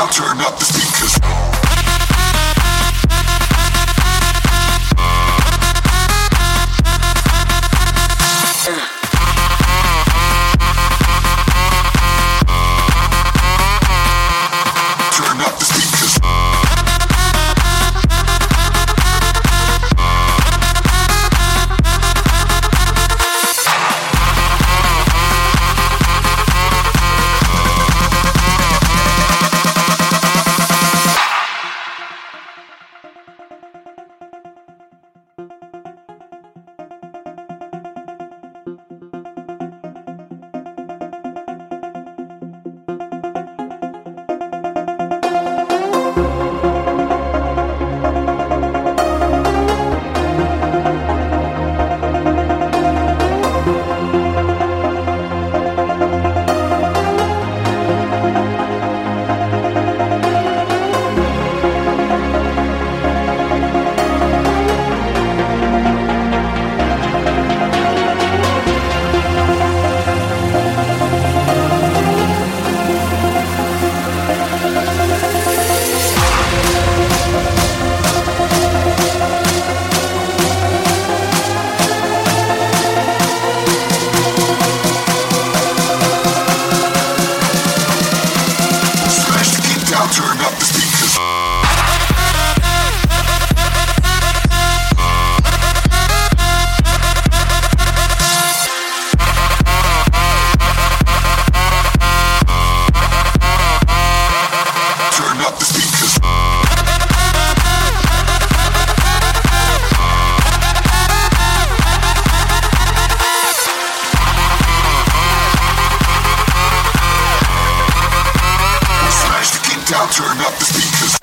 The turn up the speakers. Down, turn up the speakers. Down, turn up the speakers.